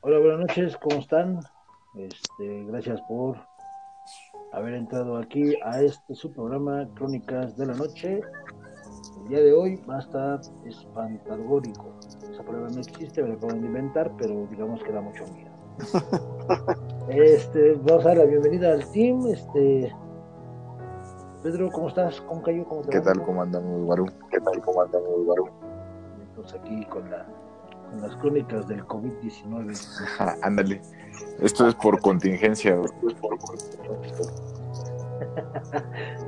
Hola, buenas noches, ¿cómo están? Este, gracias por haber entrado aquí a este su programa Crónicas de la Noche. El día de hoy va a estar espantagórico. Esa palabra no existe, me la acaban de inventar, pero digamos que da mucho miedo. Este, vamos a dar la bienvenida al team. Este, Pedro, ¿cómo estás? ¿Cómo cayó? ¿Cómo te ¿Qué va? tal? ¿Cómo andamos, Guarú? ¿Qué tal? ¿Cómo andamos, Guarú? Entonces aquí con, la, con las crónicas del COVID-19. Ajá, Ándale. Esto es por contingencia. güey.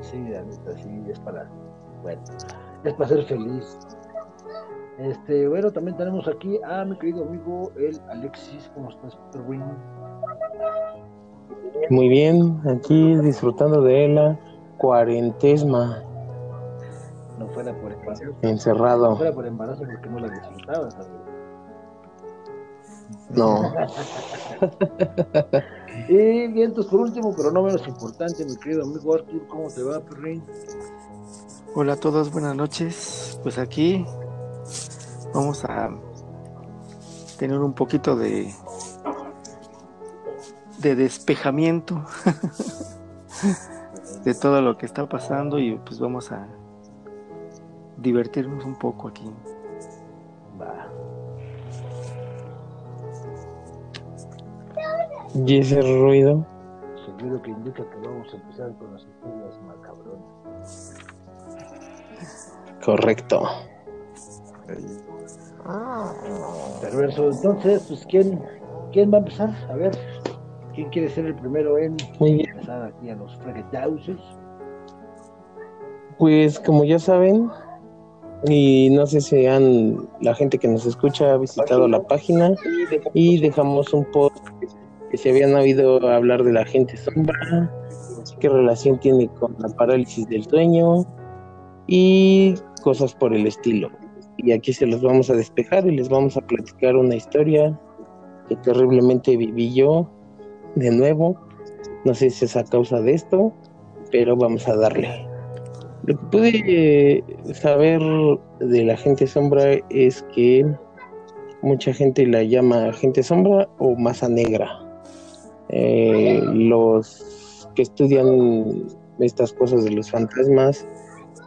sí, la neta, sí, es para, bueno, es para ser feliz. Este, bueno, también tenemos aquí a mi querido amigo, el Alexis, ¿cómo estás, Perwin? Muy bien, aquí disfrutando de la cuarentesma, No fuera por embarazo, no encerrado. fuera por embarazo porque no la disfrutabas, amigo. No, Y bien, entonces por último, pero no menos importante, mi querido amigo Arthur, ¿cómo te va, Perrin? Hola a todos, buenas noches. Pues aquí vamos a tener un poquito de de despejamiento de todo lo que está pasando y pues vamos a divertirnos un poco aquí. Y ese ruido, Sonido que indica que vamos a empezar con las historias macabronas. correcto. Perverso, entonces, pues, ¿quién, ¿quién va a empezar? A ver, ¿quién quiere ser el primero en Muy bien, empezar aquí a los fregetauses? pues como ya saben, y no sé si han, la gente que nos escucha ha visitado la página y dejamos un post que se habían oído hablar de la gente sombra, qué relación tiene con la parálisis del sueño y cosas por el estilo. Y aquí se los vamos a despejar y les vamos a platicar una historia que terriblemente viví yo de nuevo. No sé si es a causa de esto, pero vamos a darle. Lo que pude eh, saber de la gente sombra es que mucha gente la llama gente sombra o masa negra. Eh, los que estudian estas cosas de los fantasmas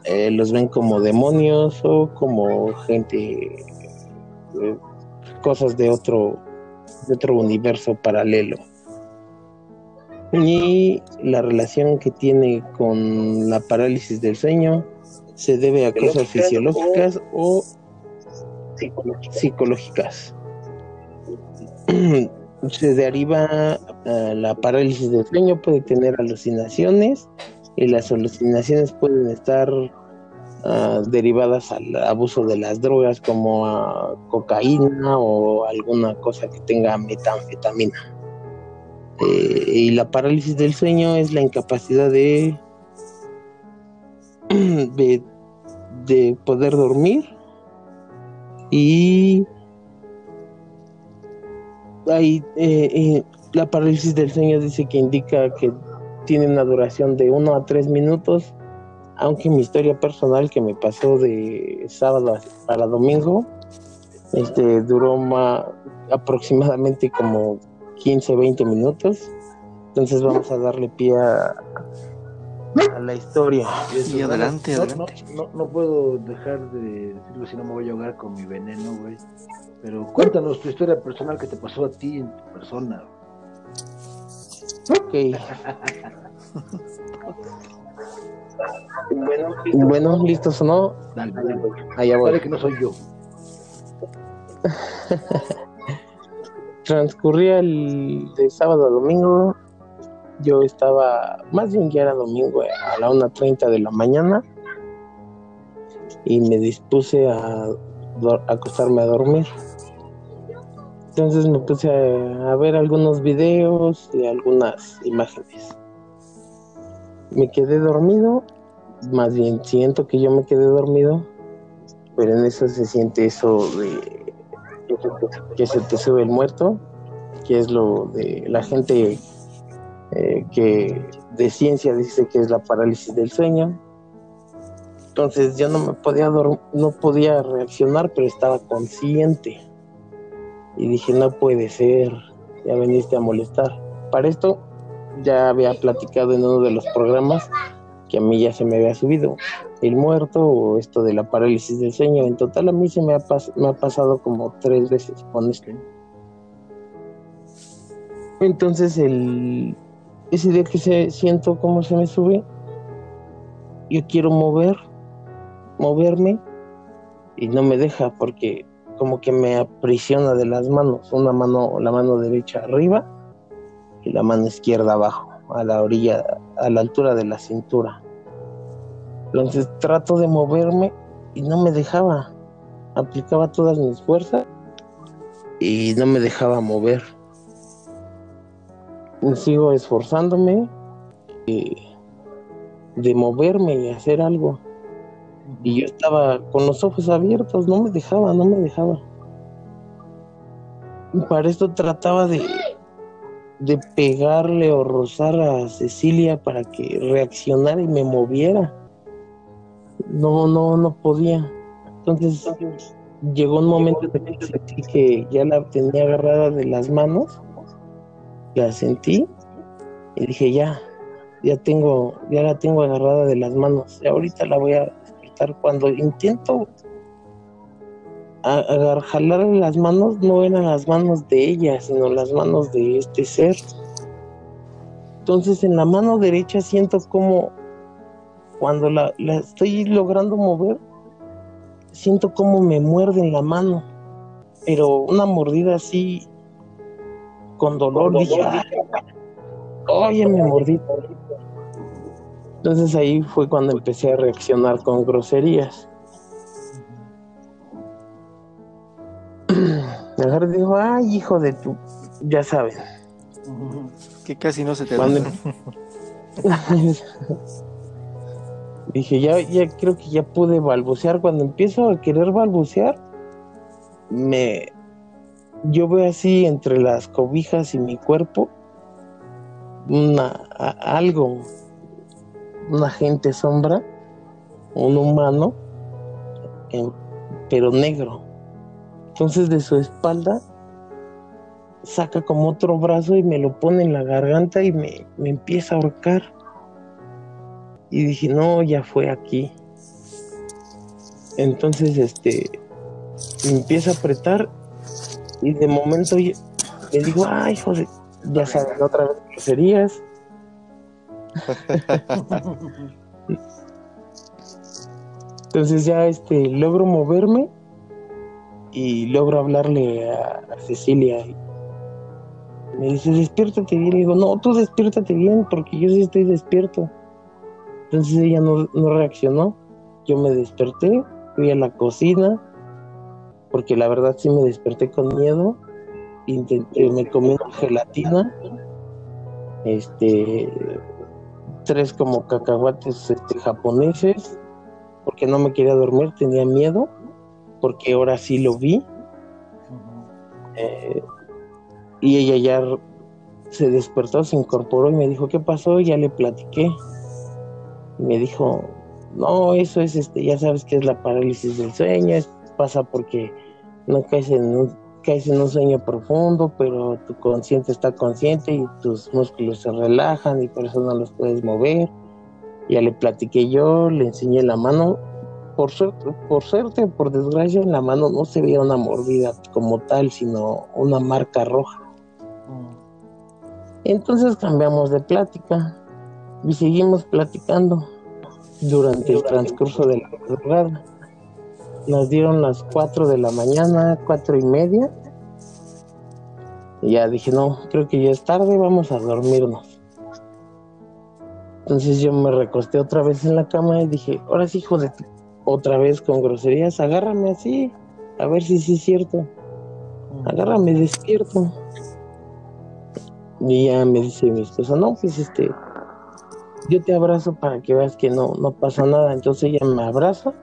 eh, los ven como demonios o como gente, eh, cosas de otro, de otro universo paralelo. Y la relación que tiene con la parálisis del sueño se debe a cosas fisiológicas o psicológicas. se deriva la parálisis del sueño, puede tener alucinaciones y las alucinaciones pueden estar ah, derivadas al abuso de las drogas como ah, cocaína o alguna cosa que tenga metanfetamina. Eh, y la parálisis del sueño es la incapacidad de, de, de poder dormir y ahí eh, eh, la parálisis del sueño dice que indica que tiene una duración de 1 a 3 minutos, aunque mi historia personal que me pasó de sábado a- para domingo, este duró ma- aproximadamente como 15 20 minutos. Entonces vamos a darle pie a, a la historia. Y adelante, no, adelante. No, no, no puedo dejar de decirlo si no me voy a ahogar con mi veneno, güey. Pero cuéntanos tu historia personal que te pasó a ti en tu persona. Ok. Bueno, listos o no, Dale, dale, allá voy. Vale que no soy yo. transcurría el de sábado a domingo. Yo estaba, más bien ya era domingo, a la 1.30 de la mañana. Y me dispuse a acostarme a dormir. Entonces me puse a, ver algunos videos y algunas imágenes. Me quedé dormido, más bien siento que yo me quedé dormido, pero en eso se siente eso de que se te sube el muerto, que es lo de la gente eh, que de ciencia dice que es la parálisis del sueño. Entonces yo no me podía no podía reaccionar, pero estaba consciente. Y dije, no puede ser, ya veniste a molestar. Para esto ya había platicado en uno de los programas que a mí ya se me había subido el muerto o esto de la parálisis del sueño. En total a mí se me ha, me ha pasado como tres veces con esto. Entonces el ese día que se siento cómo se me sube, yo quiero mover, moverme y no me deja porque como que me aprisiona de las manos, una mano, la mano derecha arriba y la mano izquierda abajo, a la orilla, a la altura de la cintura. Entonces trato de moverme y no me dejaba. Aplicaba todas mis fuerzas y no me dejaba mover. sigo esforzándome de, de moverme y hacer algo. Y yo estaba con los ojos abiertos, no me dejaba, no me dejaba. Y para esto trataba de, de pegarle o rozar a Cecilia para que reaccionara y me moviera. No, no, no podía. Entonces llegó un momento que ya la tenía agarrada de las manos. La sentí y dije ya, ya tengo, ya la tengo agarrada de las manos. Y ahorita la voy a Cuando intento jalarle las manos, no eran las manos de ella, sino las manos de este ser. Entonces en la mano derecha siento como cuando la, estoy logrando mover, siento como me muerde en la mano, pero una mordida así con dolor. Dije, oye, me mordí. Entonces ahí fue cuando empecé a reaccionar con groserías. Mejor dijo, ay, hijo de tu, ya saben. Que casi no se te cuando... Dije, ya, ya creo que ya pude balbucear. Cuando empiezo a querer balbucear, me yo veo así entre las cobijas y mi cuerpo una algo, una gente sombra, un humano, pero negro. Entonces de su espalda saca como otro brazo y me lo pone en la garganta y me, me empieza a ahorcar. Y dije, no, ya fue aquí. Entonces, este, me empieza a apretar y de momento le digo, ay, de, ya saben, otra vez groserías. Entonces ya este logro moverme y logro hablarle a, Cecilia. Me dice, despiértate bien. Le digo, no, tú despiértate bien porque yo sí estoy despierto. Entonces ella no, reaccionó. Yo me desperté, fui a la cocina, porque la verdad sí me desperté con miedo. Intenté, me comí una gelatina, este, tres como cacahuates este, japoneses, porque no me quería dormir, tenía miedo, porque ahora sí lo vi. Eh, y ella ya se despertó, se incorporó y me dijo, ¿qué pasó? ya le platiqué me dijo, no, eso es, este, ya sabes que es la parálisis del sueño, pasa porque no caes en un, caes en un sueño profundo, pero tu consciente está consciente y tus músculos se relajan y por eso no los puedes mover. Ya le platiqué yo, le enseñé la mano. Por suerte, por suerte, por desgracia, en la mano no se veía una mordida como tal, sino una marca roja. Mm. Entonces cambiamos de plática y seguimos platicando durante el transcurso de la madrugada. Nos dieron las 4 de la mañana, cuatro y media. Y ya dije, no, creo que ya es tarde, vamos a dormirnos. Entonces yo me recosté otra vez en la cama y dije, ahora sí, hijo de otra vez con groserías, agárrame así, a ver si sí es cierto. Agárrame despierto. Y ya me dice mi esposa, no, pues este, yo te abrazo para que veas que no, no pasa nada. Entonces ella me abraza.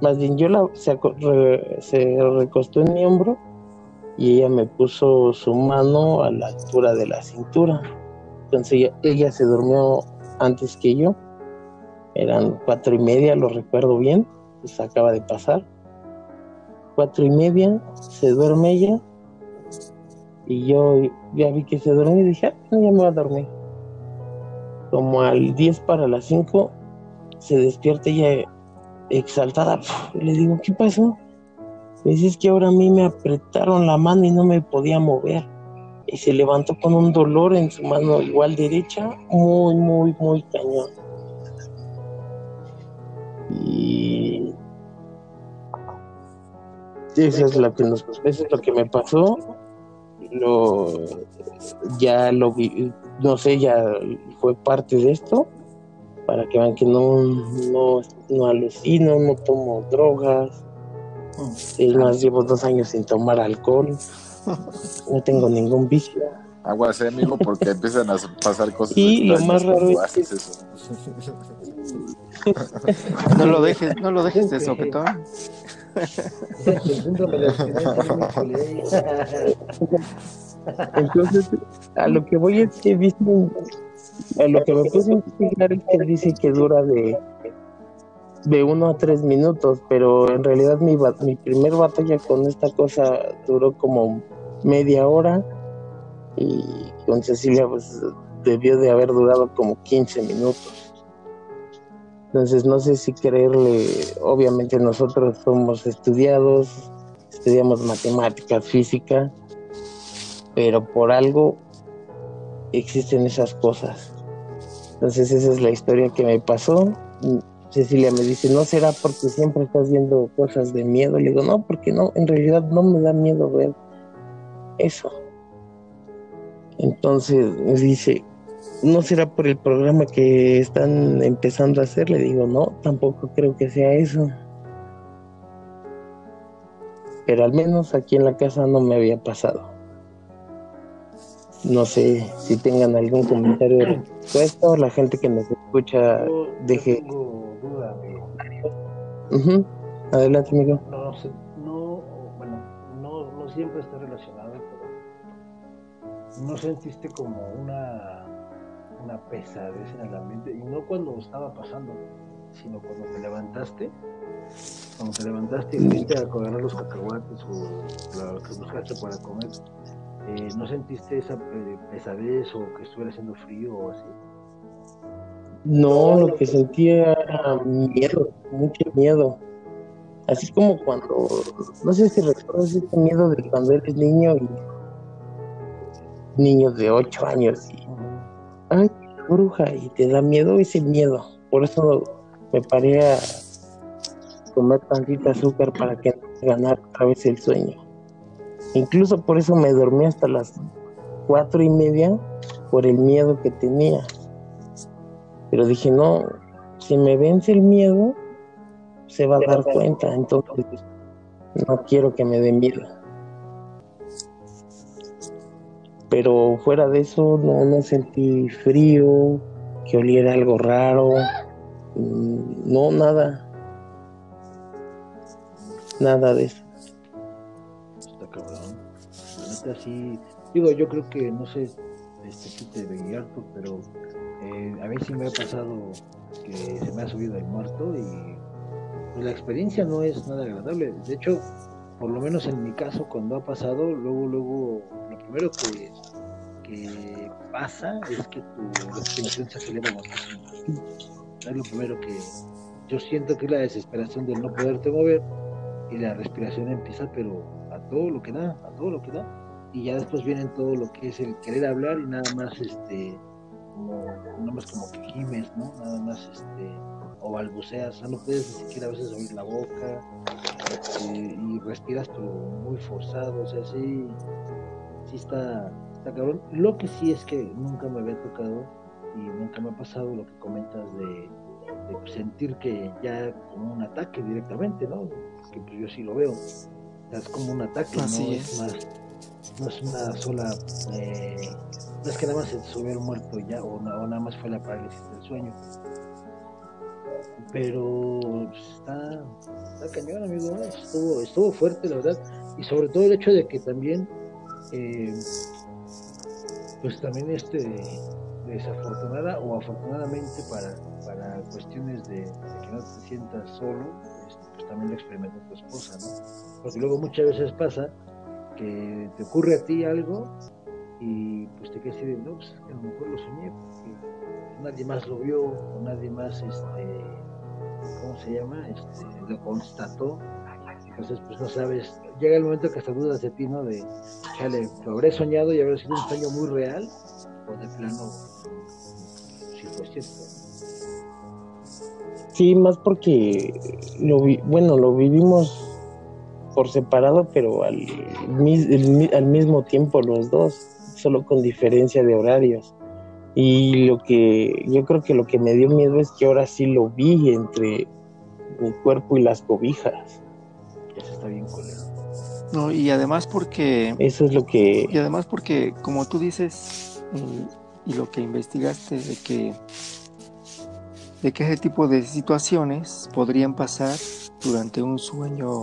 Más bien yo la, se, recostó en mi hombro y ella me puso su mano a la altura de la cintura. Entonces ella, se durmió antes que yo. Eran cuatro y media, lo recuerdo bien. Pues acaba de pasar. cuatro y media, se duerme ella. Y yo ya vi que se duerme y dije, ah, ya me voy a dormir. Como al 10 para las 5, se despierta ella exaltada. Le digo, ¿qué pasó? Dice, es que ahora a mí me apretaron la mano y no me podía mover. Y se levantó con un dolor en su mano igual derecha, muy, muy, muy cañón. Y eso es lo que nos, eso es lo que me pasó. Lo ya lo vi, no sé, ya fue parte de esto para que vean que no, no, no alucino, no tomo drogas. Es más, llevo dos años sin tomar alcohol. No tengo ningún vicio. Aguas, eh, amigo, porque empiezan a pasar cosas. Y lo más raro es que... eso. No lo dejes, no lo dejes de sopetón. Entonces, a lo que voy es que dicen, a lo que me puse a investigar es que dice que dura de de uno a tres minutos, pero en realidad mi, mi primer batalla con esta cosa duró como media hora y con Cecilia pues debió de haber durado como 15 minutos. Entonces no sé si creerle, obviamente nosotros somos estudiados, estudiamos matemáticas, física, pero por algo existen esas cosas. Entonces esa es la historia que me pasó. Cecilia me dice, ¿no será porque siempre estás viendo cosas de miedo? Le digo, no, porque no, en realidad no me da miedo ver eso. Entonces me dice, ¿no será por el programa que están empezando a hacer? Le digo, no, tampoco creo que sea eso. Pero al menos aquí en la casa no me había pasado. No sé si tengan algún comentario a esto. La gente que nos escucha, deje. Uh Adelante, amigo. No, no, bueno, no, no siempre está relacionado, pero no sentiste como una, una pesadez en el ambiente, y no cuando estaba pasando, sino cuando te levantaste, cuando te levantaste y fuiste a agarrar los cacahuates o lo que buscaste para comer, eh, ¿no sentiste esa eh, pesadez o que estuviera haciendo frío o así? No, lo que sentía era miedo, mucho miedo. Así como cuando, no sé si recuerdas ese miedo de cuando eres niño y niños de 8 años y, ay, bruja, y te da miedo ese miedo. Por eso me paré a comer tantita azúcar para que ganar otra vez el sueño. Incluso por eso me dormí hasta las cuatro y media por el miedo que tenía. Pero dije, no, si me vence el miedo, se va a dar cuenta, entonces no quiero que me dé miedo. Pero fuera de eso, no, no sentí frío, que oliera algo raro, mm, no, nada. Nada de eso. Sí, digo, yo creo que, no sé, este te de harto, pero eh, a mí sí me ha pasado que se me ha subido el muerto y pues, la experiencia no es nada agradable. De hecho, por lo menos en mi caso, cuando ha pasado, luego, luego, lo primero que, que pasa es que tu respiración se acelera muchísimo. Es lo primero que yo siento que es la desesperación de no poderte mover y la respiración empieza, pero a todo lo que da, a todo lo que da. Y ya después vienen todo lo que es el querer hablar y nada más, este, como, nada más como que gimes, ¿no? Nada más, este, o balbuceas, o sea, no puedes ni siquiera a veces oír la boca este, y respiras pero muy forzado, o sea, sí, sí está, está cabrón. Lo que sí es que nunca me había tocado y nunca me ha pasado lo que comentas de, sentir que ya como un ataque directamente, ¿no? Que pues yo sí lo veo. es como un ataque, no es. más, no es una sola, eh, no es que nada más se el muerto ya o, o nada más fue la parálisis del sueño pero está, está cañón, amigo. Estuvo, estuvo fuerte, la verdad. Y sobre todo el hecho de que también, eh, pues también este, desafortunada o afortunadamente para, para cuestiones de, que no te sientas solo, este, pues también lo experimentó tu esposa, ¿no? Porque luego muchas veces pasa que te ocurre a ti algo y pues te quedas así de, no, pues a lo mejor lo soñé porque nadie más lo vio o nadie más, este, ¿cómo se llama? Este, lo constató. Entonces, pues no sabes, llega el momento que hasta dudas de ti, ¿no? De, chale, habré soñado y habrá sido un sueño muy real o de plano, si fue cierto. Sí, más porque lo vi, bueno, lo vivimos por separado, pero al, al mismo tiempo los dos, solo con diferencia de horarios. Y lo que yo creo que lo que me dio miedo es que ahora sí lo vi entre mi cuerpo y las cobijas. Eso está bien colero. No, y además porque... Eso es lo que... Y además porque, como tú dices, y, y lo que investigaste, de que de que ese tipo de situaciones podrían pasar durante un sueño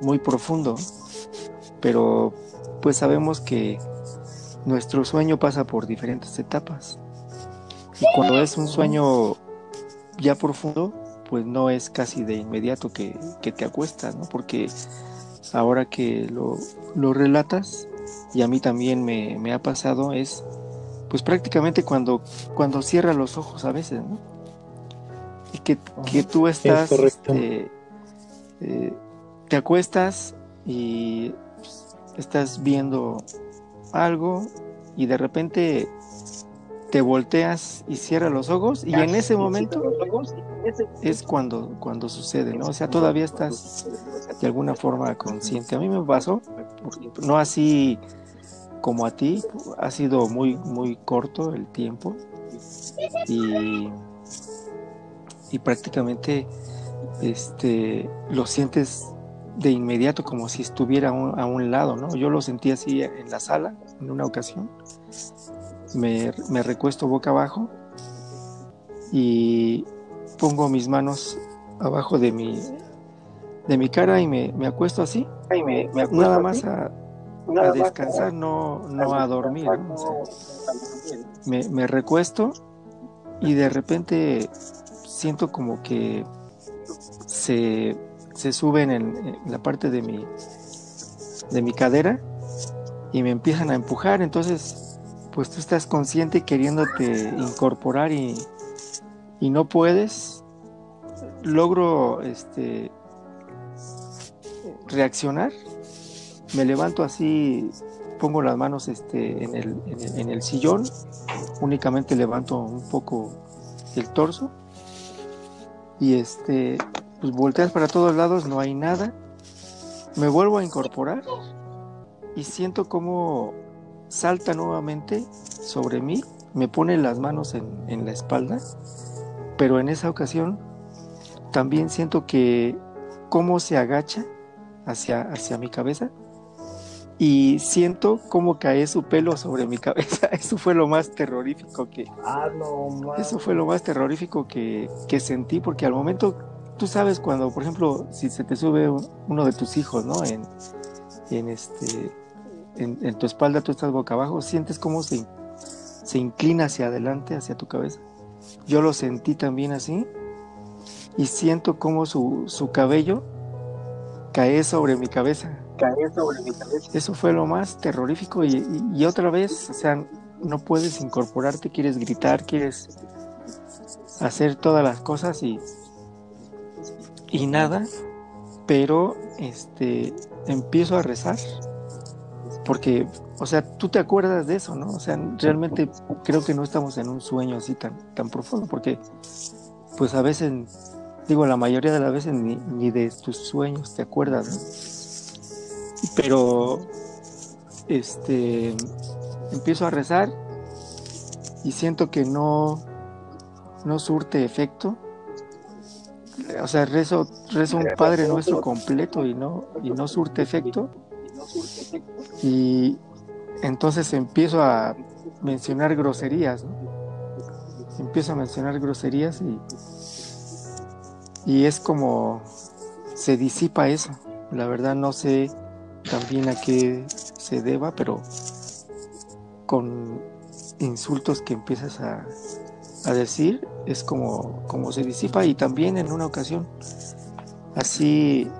muy profundo, pero pues sabemos que nuestro sueño pasa por diferentes etapas. Y cuando es un sueño ya profundo, pues no es casi de inmediato que, te acuestas, ¿no? Porque ahora que lo, lo relatas, y a mí también me, me, ha pasado, es pues prácticamente cuando, cuando cierra los ojos a veces, ¿no? y que, que tú estás, este, eh, te acuestas y estás viendo algo y de repente te volteas y cierras los ojos y en ese momento es cuando, cuando sucede, ¿no? O sea, todavía estás de alguna forma consciente. A mí me pasó, no así como a ti, ha sido muy, muy corto el tiempo y y prácticamente este, lo sientes de inmediato como si estuviera a un, lado, ¿no? Yo lo sentí así en la sala en una ocasión. Me, me recuesto boca abajo y pongo mis manos abajo de mi, de mi cara y me, me acuesto así. Y me, nada más a, a descansar, no, no a dormir. me, me recuesto y de repente siento como que se, se suben en, la parte de mi, de mi cadera y me empiezan a empujar. Entonces, pues tú estás consciente queriéndote incorporar y, y no puedes. Logro este, reaccionar. Me levanto así, pongo las manos este, en, el, en, el, en el sillón. Únicamente levanto un poco el torso y este, pues volteas para todos lados, no hay nada. Me vuelvo a incorporar y siento como salta nuevamente sobre mí, me pone las manos en, en la espalda, pero en esa ocasión también siento que cómo se agacha hacia, hacia mi cabeza y siento cómo cae su pelo sobre mi cabeza. Eso fue lo más terrorífico que... Ah, no, Eso fue lo más terrorífico que, que, sentí, porque al momento, tú sabes cuando, por ejemplo, si se te sube uno de tus hijos, ¿no? En, en este... En, tu espalda tú estás boca abajo, sientes cómo se, se inclina hacia adelante, hacia tu cabeza. Yo lo sentí también así y siento cómo su, su cabello cae sobre mi cabeza sobre mi cabeza. Eso fue lo más terrorífico y, otra vez, o sea, no puedes incorporarte, quieres gritar, quieres hacer todas las cosas y, y nada, pero este empiezo a rezar porque, o sea, tú te acuerdas de eso, ¿no? O sea, realmente creo que no estamos en un sueño así tan, tan profundo, porque pues a veces, digo, la mayoría de las veces ni, ni de tus sueños te acuerdas, ¿no? Pero este empiezo a rezar y siento que no no surte efecto. O sea, rezo, rezo un Padre Nuestro completo y no, y no surte efecto. Y entonces empiezo a mencionar groserías, Empiezo a mencionar groserías y, y es como se disipa eso. La verdad no sé también a qué se deba, pero con insultos que empiezas a, decir es como, como se disipa y también en una ocasión así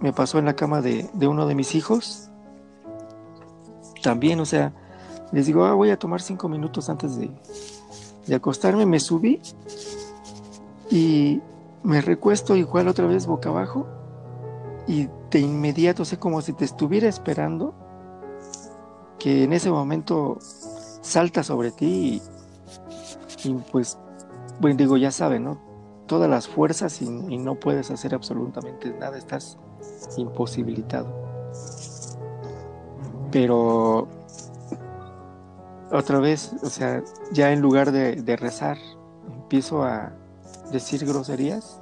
me pasó en la cama de, de uno de mis hijos. También, o sea, les digo, ah, voy a tomar cinco minutos antes de, de acostarme. Me subí y me recuesto igual otra vez boca abajo y de inmediato, o sea, como si te estuviera esperando, que en ese momento salta sobre ti y, pues, bueno, digo, ya saben, ¿no? Todas las fuerzas y, y no puedes hacer absolutamente nada, estás imposibilitado. Pero otra vez, o sea, ya en lugar de, de rezar, empiezo a decir groserías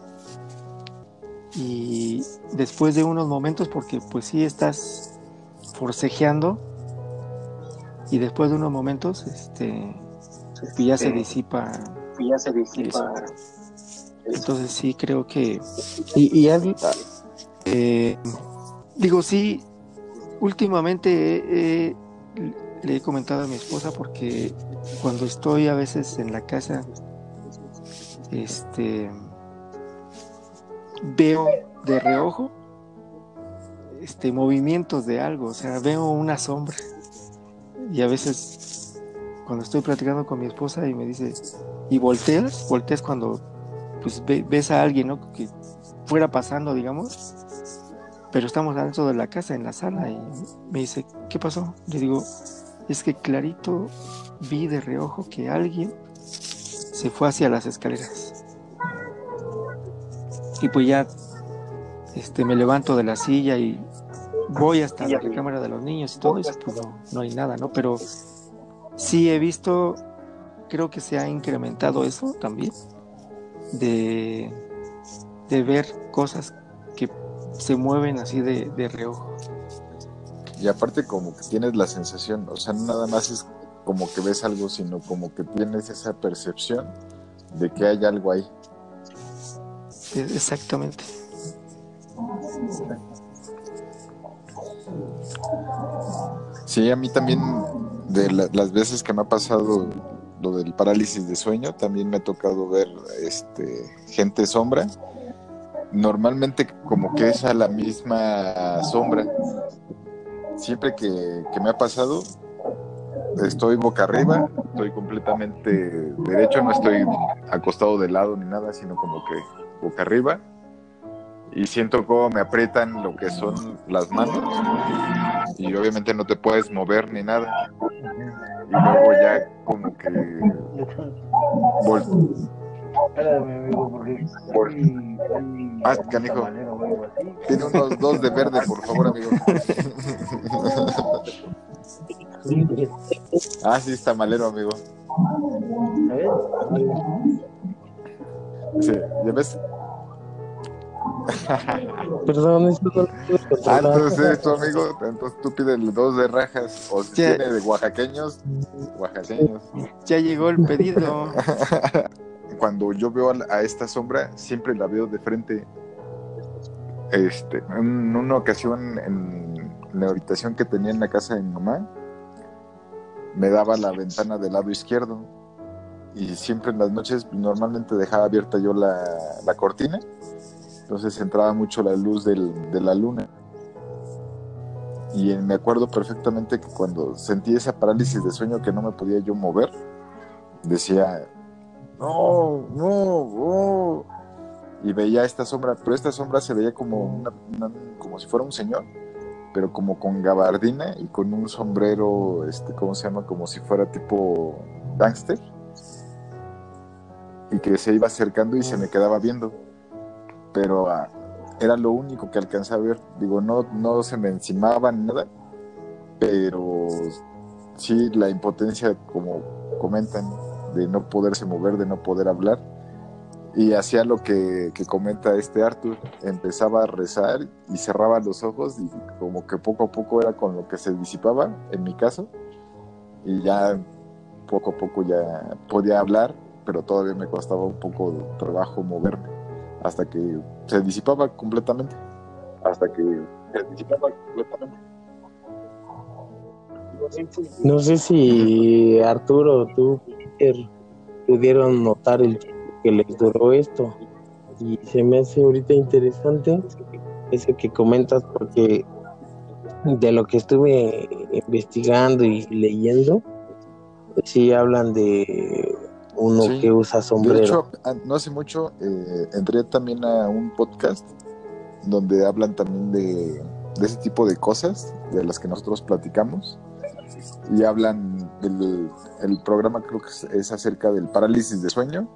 y después de unos momentos, porque pues sí estás forcejeando y después de unos momentos, este, pues ya se disipa. Ya se disipa. Entonces sí creo que Y, y has- Eh, digo, sí, últimamente le he comentado a mi esposa porque cuando estoy a veces en la casa, este, veo de reojo este, movimientos de algo, o sea, veo una sombra y a veces cuando estoy platicando con mi esposa y me dice, ¿y volteas? Volteas cuando pues ve- ves a alguien, ¿no? Que fuera pasando, digamos, pero estamos adentro de la casa, en la sala, y me dice, ¿qué pasó? Le digo, es que clarito vi de reojo que alguien se fue hacia las escaleras. Y pues ya este, me levanto de la silla y voy hasta la recámara de los niños y todo eso, pues no, no hay nada, ¿no? Pero sí he visto, creo que se ha incrementado eso también, de, de ver cosas que se mueven así de, de reojo. Y aparte como que tienes la sensación, o sea, nada más es como que ves algo, sino como que tienes esa percepción de que hay algo ahí. E- Exactamente. Sí, a mí también, de la- las veces que me ha pasado lo del parálisis de sueño, también me ha tocado ver este, gente sombra. Normalmente como que es a la misma sombra. Siempre que, que me ha pasado, estoy boca arriba, estoy completamente derecho, no estoy acostado de lado ni nada, sino como que boca arriba. Y siento como me aprietan lo que son las manos y obviamente no te puedes mover ni nada. Y luego ya como que vol- Espérame, amigo, porque. Por- Ah, canijo. tiene unos dos de verde, por favor, amigo. ah, sí, está malero, amigo. Sí, ¿ya ves? Perdón, esto no Ah, entonces es tu amigo, entonces tú pides dos de rajas, o si Ya. tiene de oaxaqueños, oaxaqueños. Ya llegó el pedido. Cuando yo veo a, esta sombra, siempre la veo de frente. Este, en una ocasión en la habitación que tenía en la casa de mi mamá, me daba la ventana del lado izquierdo y siempre en las noches normalmente dejaba abierta yo la, la cortina, entonces entraba mucho la luz del- de la luna. Y me acuerdo perfectamente que cuando sentí esa parálisis de sueño que no me podía yo mover, decía, no, no, no. Y veía esta sombra, pero esta sombra se veía como, una- como si fuera un señor, pero como con gabardina y con un sombrero, este, ¿cómo se llama? Como si fuera tipo gangster. Y que se iba acercando y se me quedaba viendo. Pero ah, era lo único que alcanzaba a ver. Digo, no, no se me encimaba nada, pero sí la impotencia, como comentan, de no poderse mover, de no poder hablar. Y hacía lo que, que comenta este Arthur, empezaba a rezar y cerraba los ojos y como que poco a poco era con lo que se disipaba, en mi caso, y ya poco a poco ya podía hablar, pero todavía me costaba un poco de trabajo moverme, hasta que se disipaba completamente, hasta que se disipaba completamente. No sé si Arturo tú, pudieron notar el tiempo que les duró esto. Y se me hace ahorita interesante eso que comentas porque de lo que estuve investigando y leyendo, sí hablan de uno Sí. que usa sombrero. De hecho, no hace mucho eh, entré también a un podcast donde hablan también de, de ese tipo de cosas de las que nosotros platicamos y hablan del el programa creo que es, es acerca del parálisis de sueño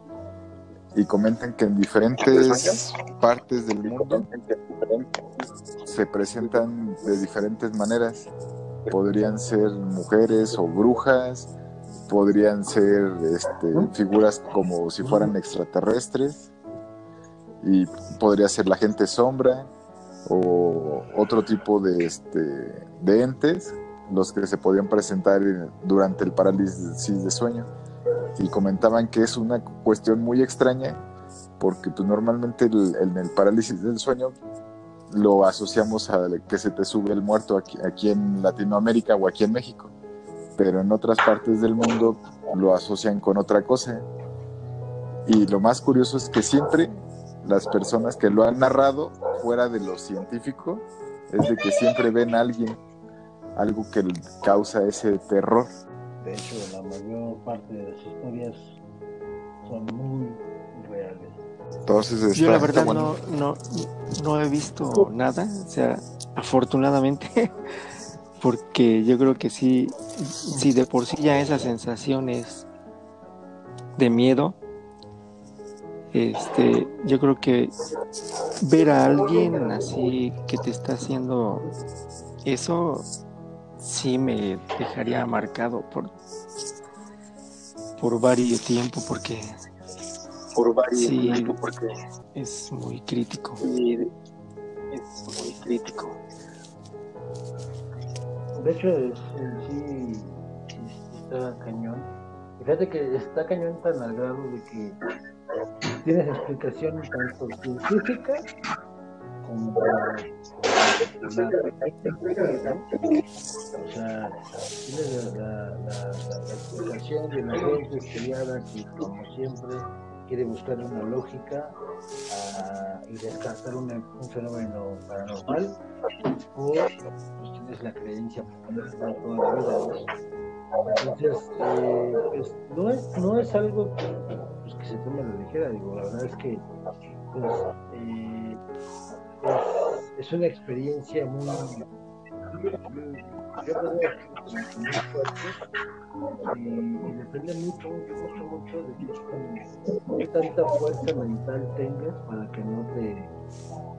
y comentan que en diferentes partes del mundo se presentan de diferentes maneras podrían ser mujeres o brujas podrían ser este, figuras como si fueran extraterrestres y podría ser la gente sombra o otro tipo de, este, de entes los que se podían presentar en- durante el parálisis de sueño. Y comentaban que es una cuestión muy extraña porque pues, normalmente el- en el parálisis del sueño lo asociamos a que se te sube el muerto aquí, aquí en Latinoamérica o aquí en México pero en otras partes del mundo lo asocian con otra cosa. Y lo más curioso es que siempre las personas que lo han narrado fuera de lo científico es de que siempre ven a alguien, algo que causa ese terror. De hecho, la mayor parte de las historias son muy reales. Entonces está, Yo la verdad bueno. no, no, no he visto nada, o sea, afortunadamente, porque yo creo que sí, si de por sí ya esa sensación es de miedo, este, yo creo que ver a alguien así que te está haciendo eso, sí me dejaría marcado por, por varios tiempo, porque por varios Sí. tiempo, porque es muy crítico. es muy crítico. De hecho, es, en sí, está cañón. Fíjate que está cañón tan al grado de que tienes explicación tanto científica como. O sea, tienes la, la, la- la explicación de la gente estudiada que, como siempre, quiere buscar una lógica ah, y descartar un fenómeno paranormal o pues tienes la creencia de toda la vida. Entonces, eh, pues, no, es, no es algo que, pues, que se tome a la ligera, digo, la verdad es que pues, eh, es, es una experiencia muy, y, depende mucho, mucho, mucho, de qué, tanta fuerza mental tengas para que no te,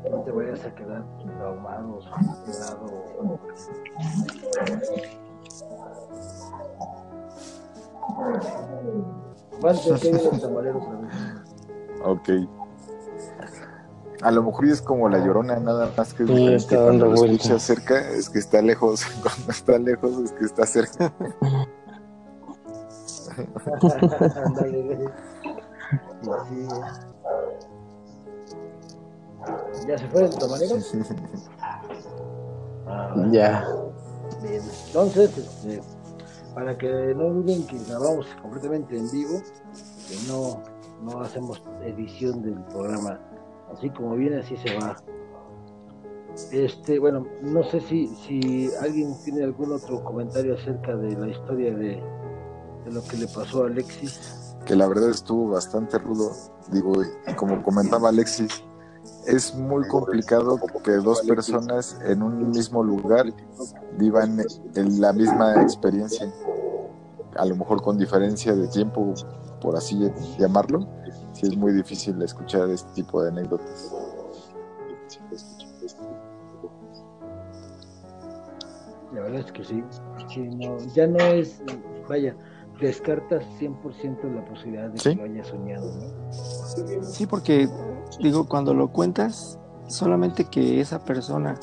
no te vayas a quedar traumado, quedado ¿Cuántos que hay de los tamaleros a? Ok. A lo mejor es como la llorona, nada más que es Sí, diferente está cuando dando lo vuelta. escuchas cerca, es que está lejos. Cuando está lejos, es que está cerca. ¿Ya se fue el. Ya. Bien. Entonces, este, para que no duden que grabamos completamente en vivo, que no, no hacemos edición del programa, así como viene, así se va. Este, bueno, no sé si, si alguien tiene algún otro comentario acerca de la historia de, lo que le pasó a Alexis. que la verdad estuvo bastante rudo. Digo, y como comentaba Alexis, es muy complicado que dos personas en un mismo lugar vivan la misma experiencia, a lo mejor con diferencia de tiempo, por así llamarlo. Sí es muy difícil escuchar este tipo de anécdotas. La verdad es que sí. sí no, ya no es, vaya, descartas 100% la posibilidad de Sí. que lo haya soñado, ¿no? Sí, porque digo, cuando lo cuentas, solamente que esa persona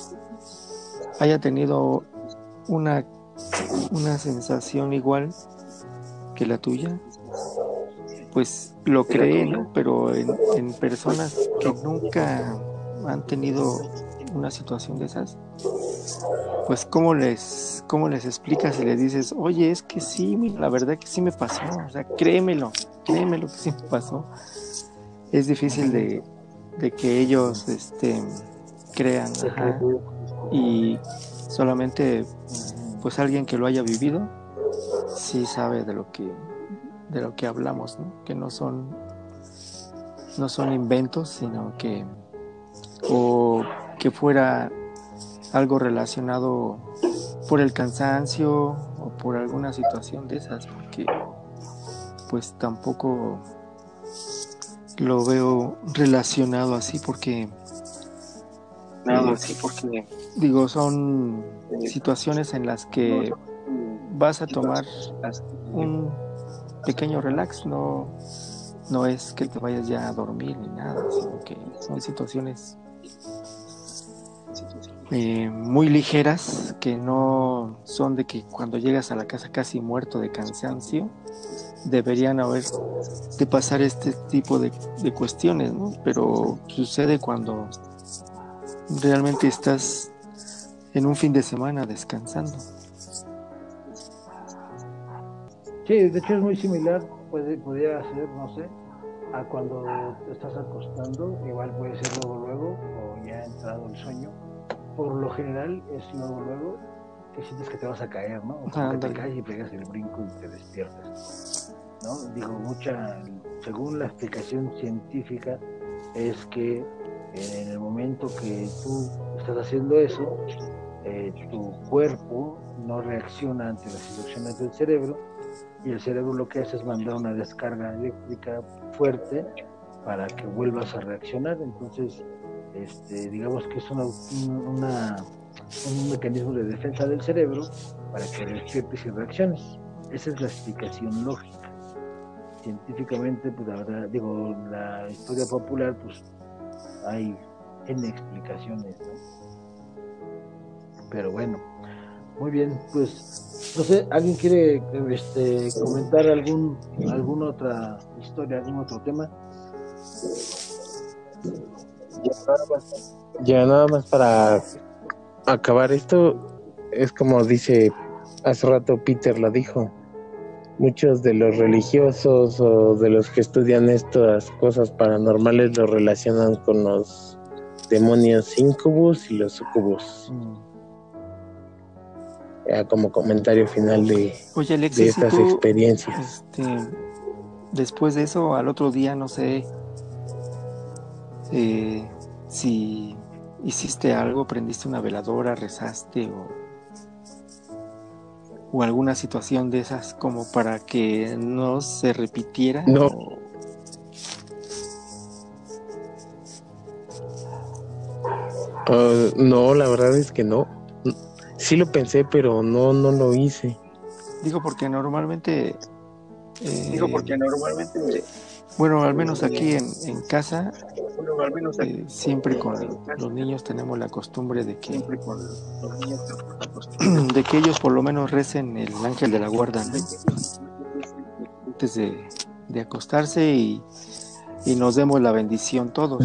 haya tenido una, una sensación igual que la tuya, pues lo cree, ¿no? Pero en, en personas que nunca han tenido una situación de esas, pues cómo les, cómo les explicas y les dices, oye, es que sí, la verdad que sí me pasó, o sea, créemelo, créemelo que sí me pasó. Es difícil de, de que ellos este, crean y solamente pues alguien que lo haya vivido sí sabe de lo que de lo que hablamos, que no son no son inventos, sino que o que fuera algo relacionado por el cansancio o por alguna situación de esas, porque pues tampoco lo veo relacionado así porque nada así porque digo son situaciones en las que vas a tomar un pequeño relax no no es que te vayas ya a dormir ni nada sino que son situaciones eh, muy ligeras que no son de que cuando llegas a la casa casi muerto de cansancio deberían haber de pasar este tipo de, cuestiones, ¿no? Pero sucede cuando realmente estás en un fin de semana descansando. Sí, de hecho es muy similar, puede, podría ser, no sé, a cuando te estás acostando, igual puede ser luego luego o ya ha entrado el sueño por lo general es luego, luego que sientes que te vas a caer, ¿no? O sea, que te caes y pegas el brinco y te despiertas, ¿no? Digo, mucha, según la explicación científica, es que en el momento que tú estás haciendo eso, eh, tu cuerpo no reacciona ante las instrucciones del cerebro y el cerebro lo que hace es mandar una descarga eléctrica fuerte para que vuelvas a reaccionar. Entonces, este, digamos que es una, un mecanismo de defensa del cerebro para que despiertes y reacciones. Esa es la explicación lógica. Científicamente, pues la digo, la historia popular, pues hay N explicaciones, Pero bueno, muy bien, pues no sé, ¿alguien quiere este, comentar algún alguna otra historia, algún otro tema? Ya nada más para acabar esto, es como dice hace rato Peter lo dijo, muchos de los religiosos o de los que estudian estas cosas paranormales lo relacionan con los demonios incubus y los sucubus. Ya como comentario final de, de estas experiencias. Este, después de eso, al otro día, no sé, eh, si hiciste algo, prendiste una veladora, rezaste o, o alguna situación de esas como para que no se repitiera. No. Ah, no, la verdad es que no. Sí lo pensé, pero no, no lo hice. Digo porque normalmente. Digo porque normalmente. Bueno, al menos aquí en, en casa eh, siempre con los niños tenemos la costumbre de que de que ellos por lo menos recen el ángel de la guarda antes de, acostarse y, nos demos la bendición todos.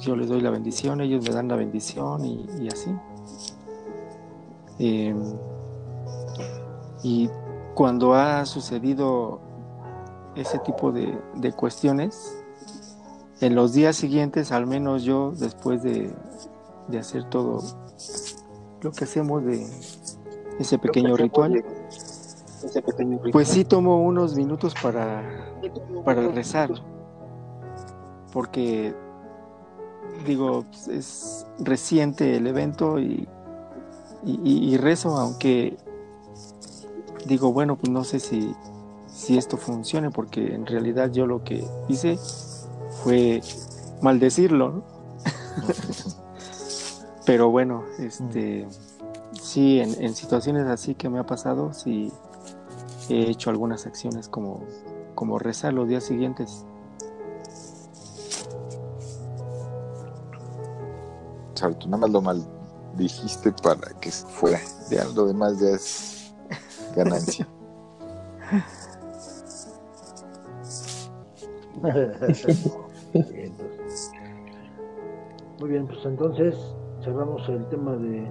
yo les doy la bendición, ellos me dan la bendición y, así. Em, y cuando ha sucedido ese tipo de, de cuestiones, en los días siguientes, al menos yo, después de, hacer todo lo que hacemos de ese pequeño ritual, pues sí tomo unos minutos para, para rezar, porque digo, es reciente el evento y, y, rezo, aunque digo, bueno, pues no sé si, si esto funcione, porque en realidad yo lo que hice fue maldecirlo. Pero bueno, este sí, en, situaciones así que me ha pasado, sí he hecho algunas acciones como, como rezar los días siguientes. O nada más lo mal dijiste para que fuera. Ya lo demás ya es ganancia. Muy bien, pues entonces cerramos el tema de,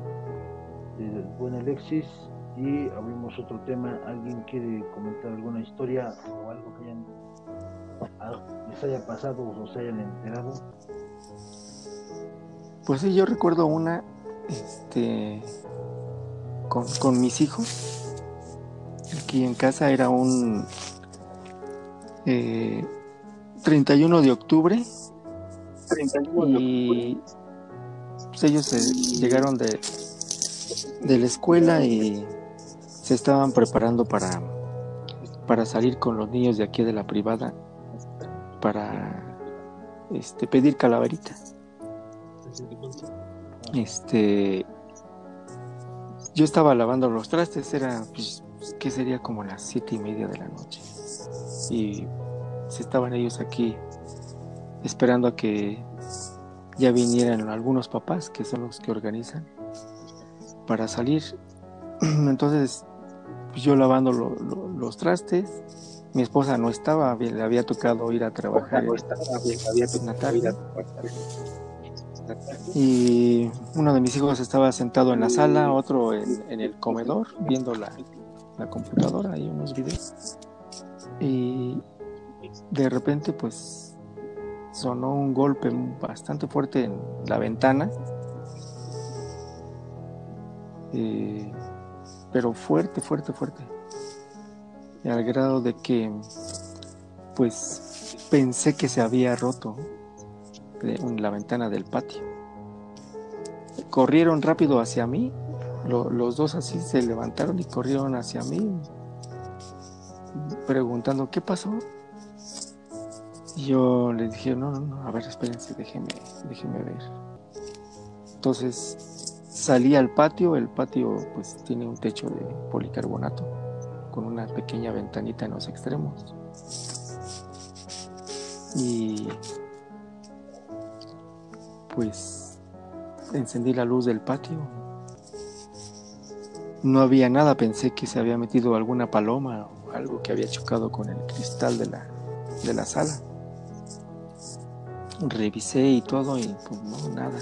buen Alexis y abrimos otro tema. ¿Alguien quiere comentar alguna historia o algo que hayan les haya pasado o se hayan enterado. Pues sí, yo recuerdo una, este, con, con mis hijos. Aquí en casa era un eh, 31 de octubre. 31 de y pues, ellos se llegaron de, de la escuela y se estaban preparando para, para salir con los niños de aquí de la privada para este, pedir calaverita. Este, yo estaba lavando los trastes, era, pues, que sería como las siete y media de la noche. Y se estaban ellos aquí esperando a que ya vinieran algunos papás, que son los que organizan, para salir. Entonces, pues yo lavando lo- lo- los trastes, mi esposa no estaba, le había tocado ir a trabajar no estaba, había, había en la tarde. Y uno de mis hijos estaba sentado en la sala, otro en, el comedor, viendo la, la computadora y unos videos. Y de repente, pues, sonó un golpe bastante fuerte en la ventana. Eh, pero fuerte, fuerte, fuerte. Y al grado de que, pues, pensé que se había roto de la ventana del patio. Corrieron rápido hacia mí, lo- los dos así se levantaron y corrieron hacia mí, preguntando qué pasó. Y yo les dije, no, no, no, a ver, espérense, déjenme, déjenme ver. Entonces salí al patio, el patio pues tiene un techo de policarbonato con una pequeña ventanita en los extremos. Y pues encendí la luz del patio. No había nada, pensé que se había metido alguna paloma o algo que había chocado con el cristal de la, de la sala. Revisé y todo y pues no, nada.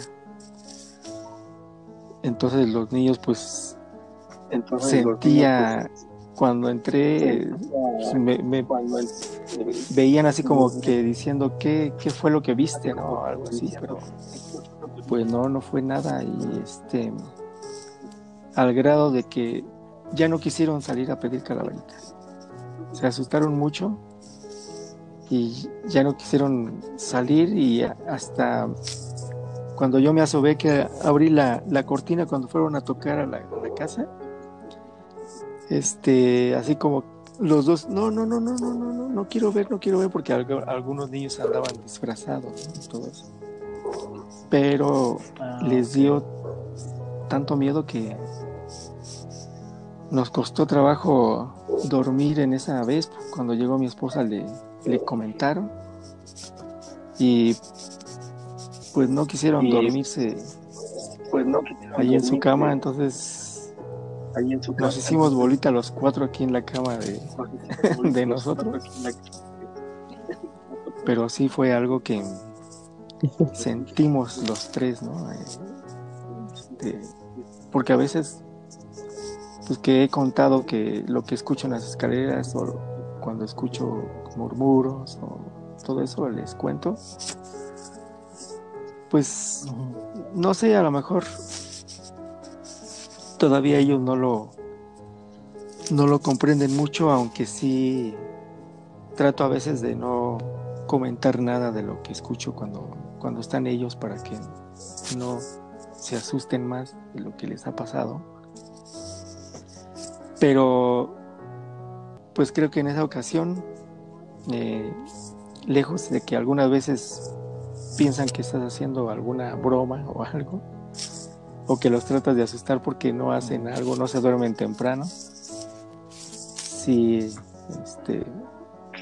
Entonces los niños pues Entonces, sentía cuando entré pues, me, me cuando el- veían así como que diciendo qué, qué fue lo que viste, ¿no? Algo así, pero pues no, no fue nada y este al grado de que ya no quisieron salir a pedir calaveritas. Se asustaron mucho y ya no quisieron salir y hasta cuando yo me asomé que abrí la, la cortina cuando fueron a tocar a la, a la casa, este, así como los dos, no, no, no, no, no, no, no, no quiero ver, no quiero ver, porque algunos niños andaban disfrazados ¿no? y todo eso. Pero Ah, les dio tanto miedo que nos costó trabajo dormir en esa vez. Cuando llegó mi esposa le, le comentaron y pues no quisieron Y- dormirse pues no, ahí en su cama, entonces ahí en su nos hicimos bolita los cuatro aquí en la cama de, de nosotros. pero sí fue algo que sentimos los tres, ¿no? Eh, este, porque a veces, pues que he contado que lo que escucho en las escaleras o cuando escucho murmuros o todo eso les cuento, pues no sé, a lo mejor todavía ellos no lo no lo comprenden mucho, aunque sí trato a veces de no comentar nada de lo que escucho cuando, cuando están ellos para que no se asusten más de lo que les ha pasado. Pero pues creo que en esa ocasión, eh, lejos de que algunas veces piensan que estás haciendo alguna broma o algo, o que los tratas de asustar porque no hacen algo, no se duermen temprano. Sí, este,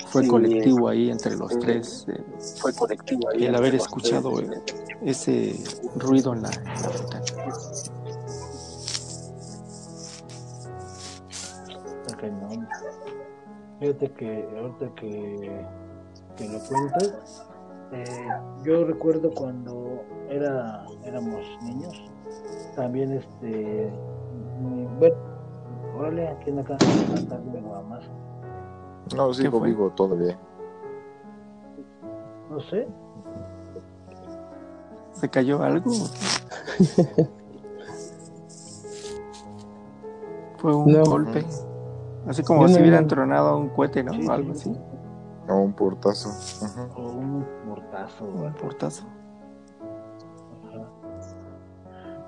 fue Sí, colectivo ahí entre los tres, eh, fue colectivo ahí haber escuchado tres. ese ruido en la, en la ventana. Está cañón. Fíjate que ahorita que, que lo cuentas, eh, yo recuerdo cuando era éramos niños, también este, mi- bueno, órale, aquí en acá, luego más. No, sigo fue? vivo todavía. no sé. ¿Se cayó algo? Fue un No. golpe. Así como si no- hubieran tronado un cohete, ¿no? Sí, Algo sí, así. O un portazo. O un mortazo. Un portazo.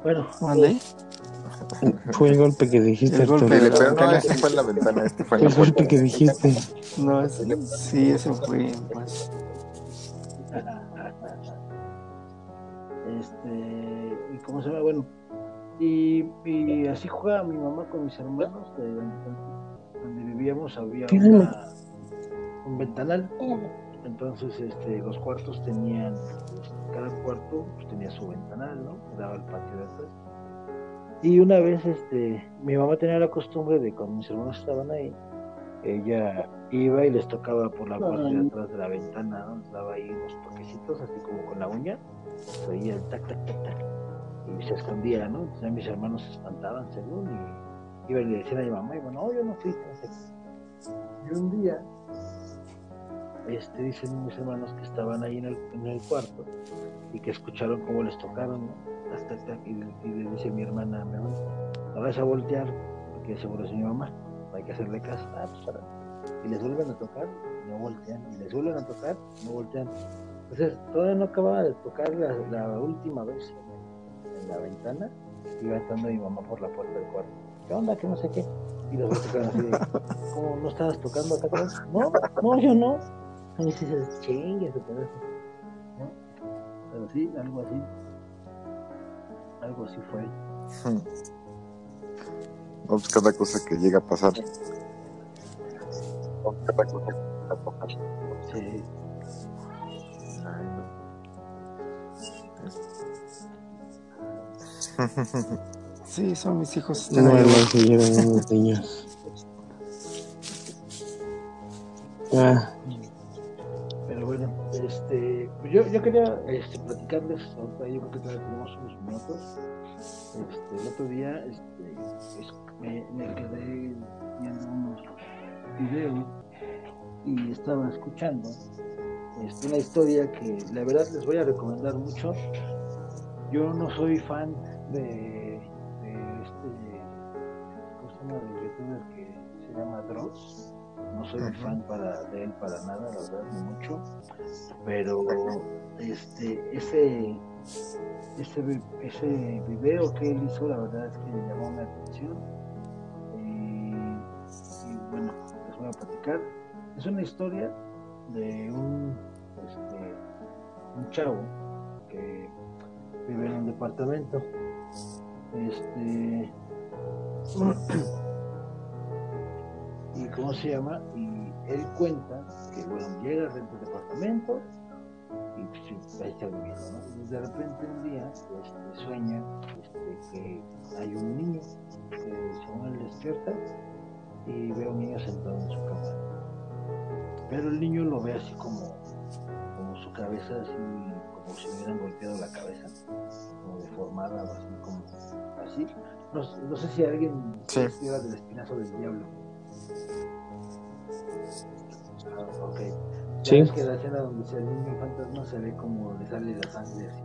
Bueno, ¿Mandé? Fue el golpe que dijiste, El golpe Arturo. Pero no, este fue en la ventana, este fue en Fue la el golpe que dijiste. No, ese- sí, eso fue más. este, y cómo se llama, bueno, y, y así juega mi mamá con mis hermanos, de donde, donde vivíamos había una- un ventanal, entonces este, los cuartos tenían, este, cada cuarto pues, tenía su ventanal, ¿no? Daba al patio de atrás. Y una vez, este, mi mamá tenía la costumbre de cuando mis hermanos estaban ahí, ella iba y les tocaba por la parte de atrás de la ventana, ¿no? Les daba ahí unos toquecitos, así como con la uña, se oía el tac, tac, tac, tac, y se escondía, ¿no? Entonces mis hermanos se espantaban, según, y iban y le decían a mi mamá, y bueno, no, yo no fui, no sé. Y un día, este, dicen mis hermanos que estaban ahí en el, en el cuarto y que escucharon cómo les tocaron, tac, tac, y, le- dice mi hermana, mi hermana, no vas a voltear, porque seguro es mi mamá, hay que hacerle caso. Ah, pues, ahora. Y les vuelven a tocar, no voltean, y les vuelven a tocar, no voltean. Entonces, todavía no acababa de tocar la, la última vez en, en la ventana, iba entrando mi mamá por la puerta del cuarto. ¿Qué onda? Que no sé qué. Y los dos tocaron así de, ¿cómo no estabas tocando acá atrás? No, no, yo no. Y dices, chingue, se pedazo. ¿No? Pero sí, algo así. Algo así fue. No, pues cada cosa que llega a pasar. No, cada cosa que llega a pasar. Sí. Sí, son mis hijos. No, ahí. no se llevan unos niños. Ah, bueno, este, pues yo, yo quería este, platicarles, ahorita yo creo que todavía tenemos unos minutos. Este, el otro día este, es- me, quedé viendo unos videos y estaba escuchando este, una historia que la verdad les voy a recomendar mucho. Yo no soy fan de, de este, ¿cómo se llama? Del youtuber que se llama Dross. No soy Ujú. fan para, de él para nada, la verdad, ni mucho. Pero este, ese, ese, ese video que él hizo, la verdad es que me llamó la atención. Y, y bueno, les voy a platicar. Es una historia de un, este, un chavo que vive en un departamento. Este. ¿Y cómo se llama? Y él cuenta que, bueno, llega a rentar el departamento y pues, ahí está viviendo, ¿no? Y de repente un día este, sueña este, que hay un niño que según él despierta y ve a un niño sentado en su cama. Pero el niño lo ve así como, como su cabeza, así como si hubieran golpeado la cabeza, como deformada, o así como así. No, no sé si alguien se del espinazo del diablo. Ah, ok. Sí. ves que la escena donde se el niño fantasma se ve como le sale la sangre así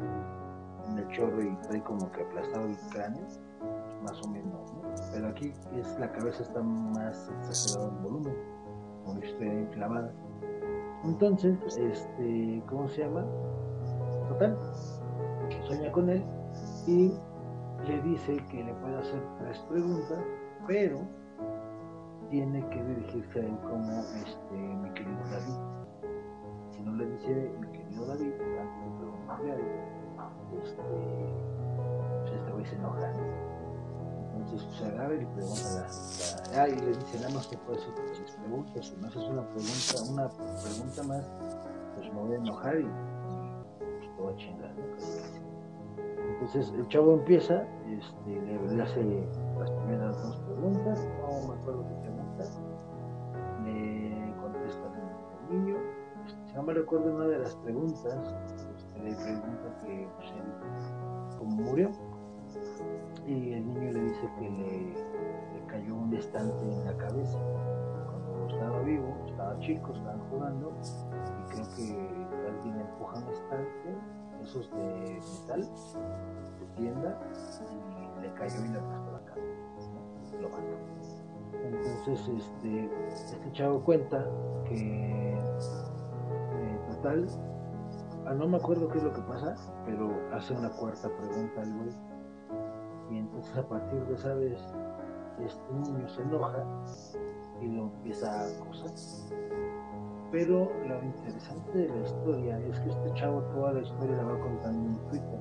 en el chorro y trae como que aplastado el cráneo, más o menos, ¿no? Pero aquí es la cabeza está más exagerada en volumen, como si estuviera inflamada. Entonces, este, ¿cómo se llama? Total, sueña con él y le dice que le puede hacer tres preguntas, pero tiene que dirigirse a él como este, mi querido David. Si no le dice mi querido David, este, pues este güey se enoja. Entonces pues, agarra y le pregunta la, la- y le dice nada más que puede hacer tres preguntas, si no haces una pregunta, una pregunta más, pues me voy a enojar y, pues, te voy. Entonces el chavo empieza, este, le, le hace las primeras dos preguntas, no me acuerdo qué le contesta el, el niño, este, si no me recuerdo una de las preguntas, este, le pregunta que pues, él, cómo murió, y el niño le dice que le, cayó un estante en la cabeza, cuando estaba vivo, estaba chicos estaban jugando y creo que alguien empuja un estante, esos de metal, de tienda, y le cayó y le aplastó la cara. Lo mató. Entonces, este, este chavo cuenta que, eh, total, ah, no me acuerdo qué es lo que pasa, pero hace una cuarta pregunta al güey. Y entonces a partir de esa vez, este niño se enoja y lo empieza a acusar. Pero lo interesante de la historia es que este chavo toda la historia la va contando en Twitter.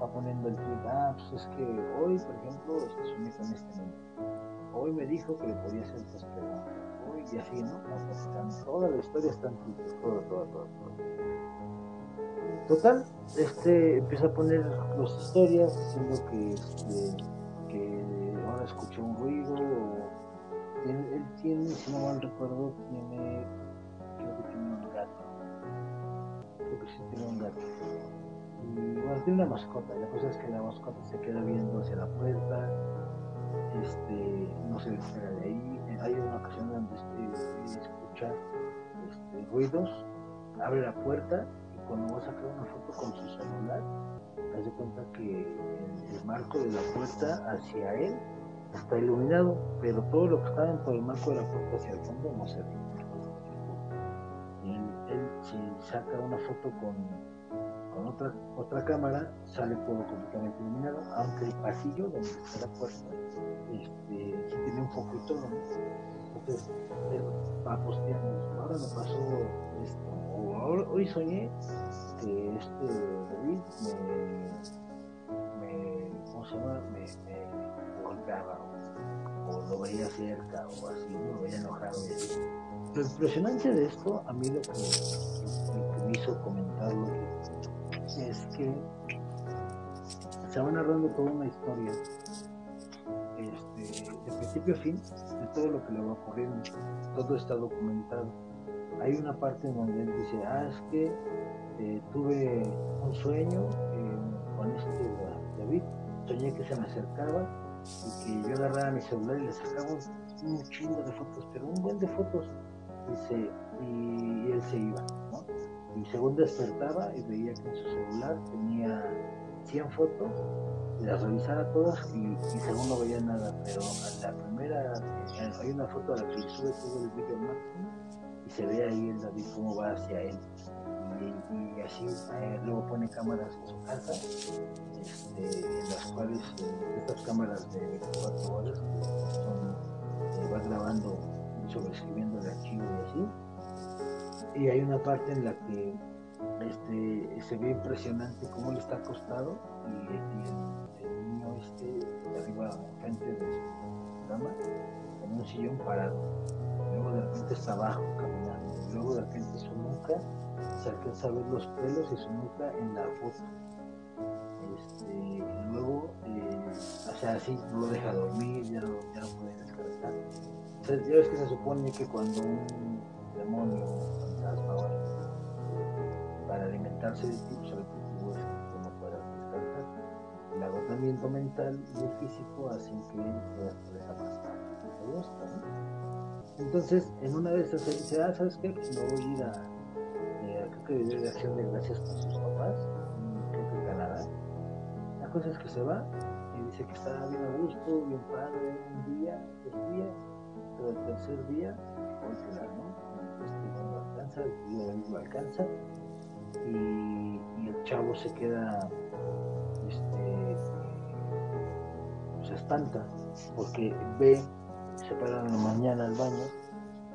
Va poniendo el tweet, ah, pues es que hoy, por ejemplo, este soñé con este niño. Hoy me dijo que le podía hacer estas y así, ¿no? Toda la historia está en todo, todo, todo, todo. Total, este empieza a poner las historias diciendo que, este, que ahora escuchó un ruido. O, él, él tiene, si no mal recuerdo, tiene, creo que tiene un gato. Creo que sí tiene un gato. Y bueno, tiene una mascota. La cosa es que la mascota se queda viendo hacia la puerta. Este, no de ahí. Hay una ocasión donde este, escucha este, ruidos, abre la puerta cuando va a sacar una foto con su celular, das cuenta que el, marco de la puerta hacia él está iluminado, pero todo lo que está dentro del marco de la puerta hacia el fondo no se ve. Y él, él si saca una foto con, otra cámara, sale todo completamente iluminado, aunque el pasillo donde está la puerta este, tiene un foco y todo. ¿no? Entonces, él va ahora me pasó esto Ahora, hoy soñé que este David me, me ¿cómo se llama? Me, golpeaba o, o, lo veía cerca o así, lo veía enojado. Así. Lo impresionante de esto, a mí lo que, me hizo comentarlo es que se va narrando toda una historia de principio a fin de todo lo que le va ocurriendo. Todo está documentado hay una parte donde él dice, ah, es que eh, tuve un sueño eh, con este David, soñé que se me acercaba y que yo agarraba mi celular y le sacaba un, chingo de fotos, pero un buen de fotos, y, y él se iba, ¿no? Y según despertaba y veía que en su celular tenía 100 fotos, las revisaba todas y, según no veía nada, pero a la primera, eh, hay una foto a la que sube todo el vídeo máximo y se ve ahí el David cómo va hacia él. Y, así eh, luego pone cámaras en su casa, este, en las cuales eh, estas cámaras de 24 horas son, va grabando y sobreescribiendo el archivo y así. Y hay una parte en la que este, se ve impresionante cómo le está acostado y, y el, niño este arriba enfrente de su cama en un sillón parado luego de repente está abajo caminando, luego de repente su nuca, se alcanza a ver los pelos y su nuca en la foto. Este, luego, eh, o sea, así no lo deja dormir, ya no, ya no puede descansar. O sea, ya ves que se supone que cuando un demonio, alimentarse de ti, pues el objetivo es que tú no descansar. El agotamiento mental y el físico hacen que puedas desaparecer. Todo esto, ¿no? Entonces, en una de esas, él dice, ah, ¿sabes qué? Pues me voy a ir a, eh, creo que vivió de acción de gracias con sus papás, creo que en Canadá. La cosa es que se va y dice que está bien a gusto, bien padre, un día, dos días, pero el tercer día, olvidar, ¿no? Este no alcanza, lo alcanza, y, el chavo se queda, este, se espanta, porque ve se para en la mañana al baño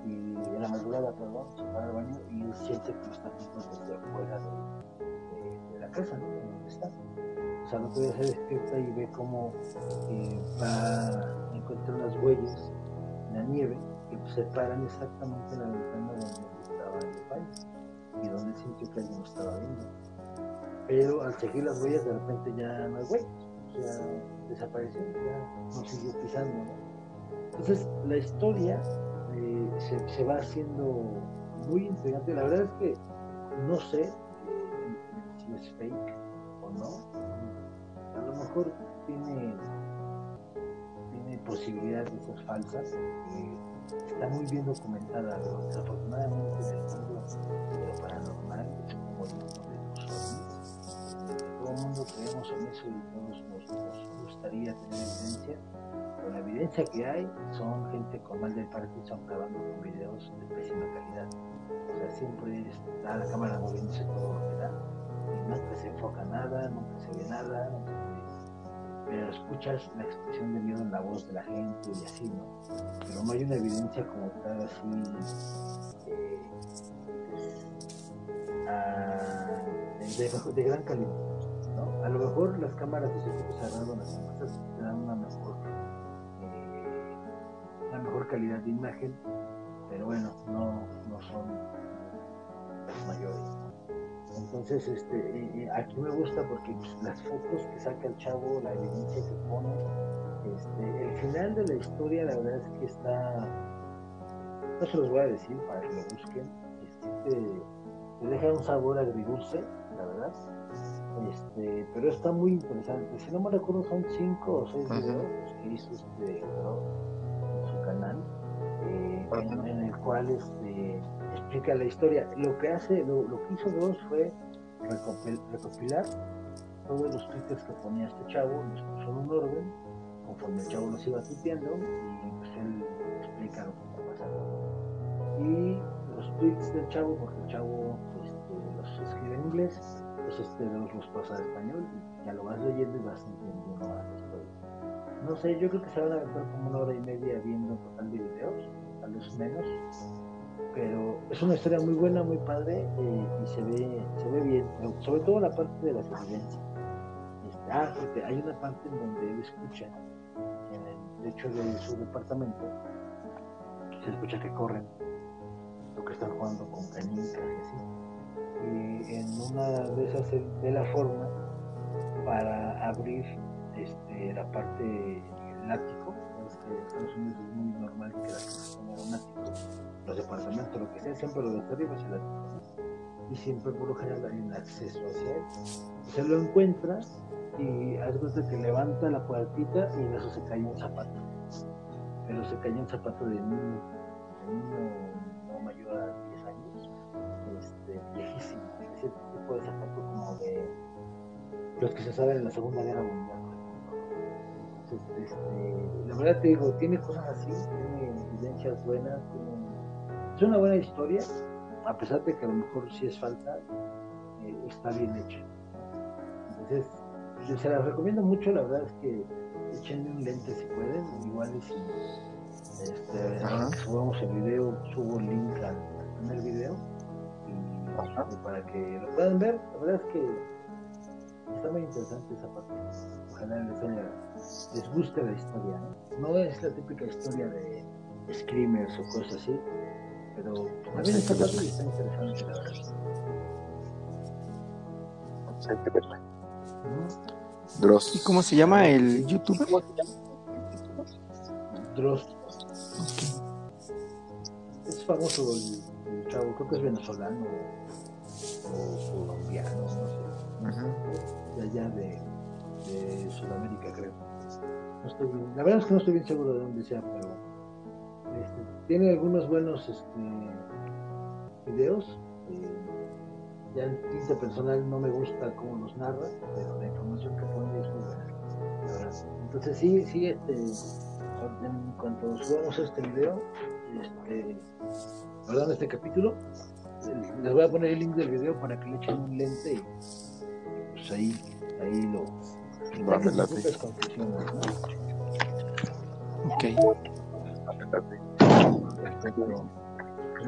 y en la madrugada, perdón, se para al baño y él siente que está viendo desde afuera de, la casa. Donde está. O sea, no puede ser despierta y ve cómo eh, va a encontrar unas huellas en la nieve que se paran exactamente en la ventana donde estaba el baño y donde sintió que alguien lo estaba viendo. Pero al seguir las huellas, de repente ya no hay huellas, ya desapareció, ya no siguió pisando. Entonces, la historia eh, se, se, va haciendo muy intrigante. La verdad es que no sé eh, si es fake o no. A lo mejor tiene, tiene posibilidades de ser falsas. Eh, está muy bien documentada, pero desafortunadamente en el mundo de lo paranormal es el mundo de los. Todo el mundo creemos en eso y todos nos, nos gustaría tener evidencia, pero la evidencia que hay son gente con mal del Parkinson grabando con videos de pésima calidad. O sea, siempre está la cámara moviéndose todo lo que da y nunca se enfoca nada, nunca se ve nada, pero escuchas la expresión de miedo en la voz de la gente y así, ¿no? Pero no hay una evidencia como tal así eh, ah, de, gran calidad, ¿no? A lo mejor las cámaras de circuito cerrado, las empresas te dan una mejor, eh, una mejor calidad de imagen, pero bueno, no, no son las mayores. Entonces, este, aquí me gusta porque pues, las fotos que saca el chavo, la evidencia que pone, este, el final de la historia, la verdad es que está, no se los voy a decir para que lo busquen, este, te, deja un sabor agridulce, la verdad, este, pero está muy interesante. Si no me recuerdo, son cinco o seis videos que hizo este en su canal, eh, en, en, el cual este explica la historia. Lo que hace, lo, lo que hizo Dross fue recopilar todos los tweets que ponía este chavo, los puso en un orden, conforme el chavo los iba tuiteando, y pues él explica lo que está pasando. Y los tweets del chavo, porque el chavo este, los escribe en inglés, pues este los, los pasa en español, y ya lo vas leyendo y vas entendiendo más la historia. No sé, yo creo que se van a aventar como una hora y media viendo total de videos, tal vez menos, pero es una historia muy buena, muy padre eh, y se ve, se ve bien, sobre todo la parte de las evidencias. Este, ah, porque hay una parte en donde él escucha, en el techo de su departamento, se escucha que corren, lo que están jugando con canicas y así. Y en una de esas ve la forma para abrir este, la parte, el ático, en Estados Unidos es muy normal que la gente tenga un ático los departamentos, lo que sea, siempre lo de Y siempre por lo general un acceso hacia él. Se lo encuentra y hace que levanta la puertita y en eso se cae un zapato. Pero se cayó un zapato de niño, de niño no mayor a 10 años, este, viejísimo, ese tipo de zapato como de los que se saben en la Segunda Guerra Mundial. este, la verdad te digo, tiene cosas así, tiene evidencias buenas, tiene es una buena historia, a pesar de que a lo mejor sí es falta, eh, está bien hecha. Entonces, yo se las recomiendo mucho, la verdad es que echenle un lente si pueden, igual y si este, subamos el video, subo el link al, primer video y, para que lo puedan ver, la verdad es que está muy interesante esa parte. Ojalá les, haya, les guste la historia. ¿no? no es la típica historia de screamers o cosas así, pero también está y está interesante la verdad. Dross. ¿Y cómo se llama el youtuber? Dross. Es famoso el, el, chavo, creo que es venezolano o, colombiano, no sé. De allá de, de Sudamérica, creo. No estoy bien. La verdad es que no estoy bien seguro de dónde sea, pero tiene algunos buenos este, videos. Eh, ya en tinta personal no me gusta cómo los narra, pero la información que pone es muy buena. Entonces sí, sí, este, en cuanto subamos este video, este, perdón, este capítulo, les voy a poner el link del video para que le echen un lente y pues ahí, ahí lo... Vale, la Ok. No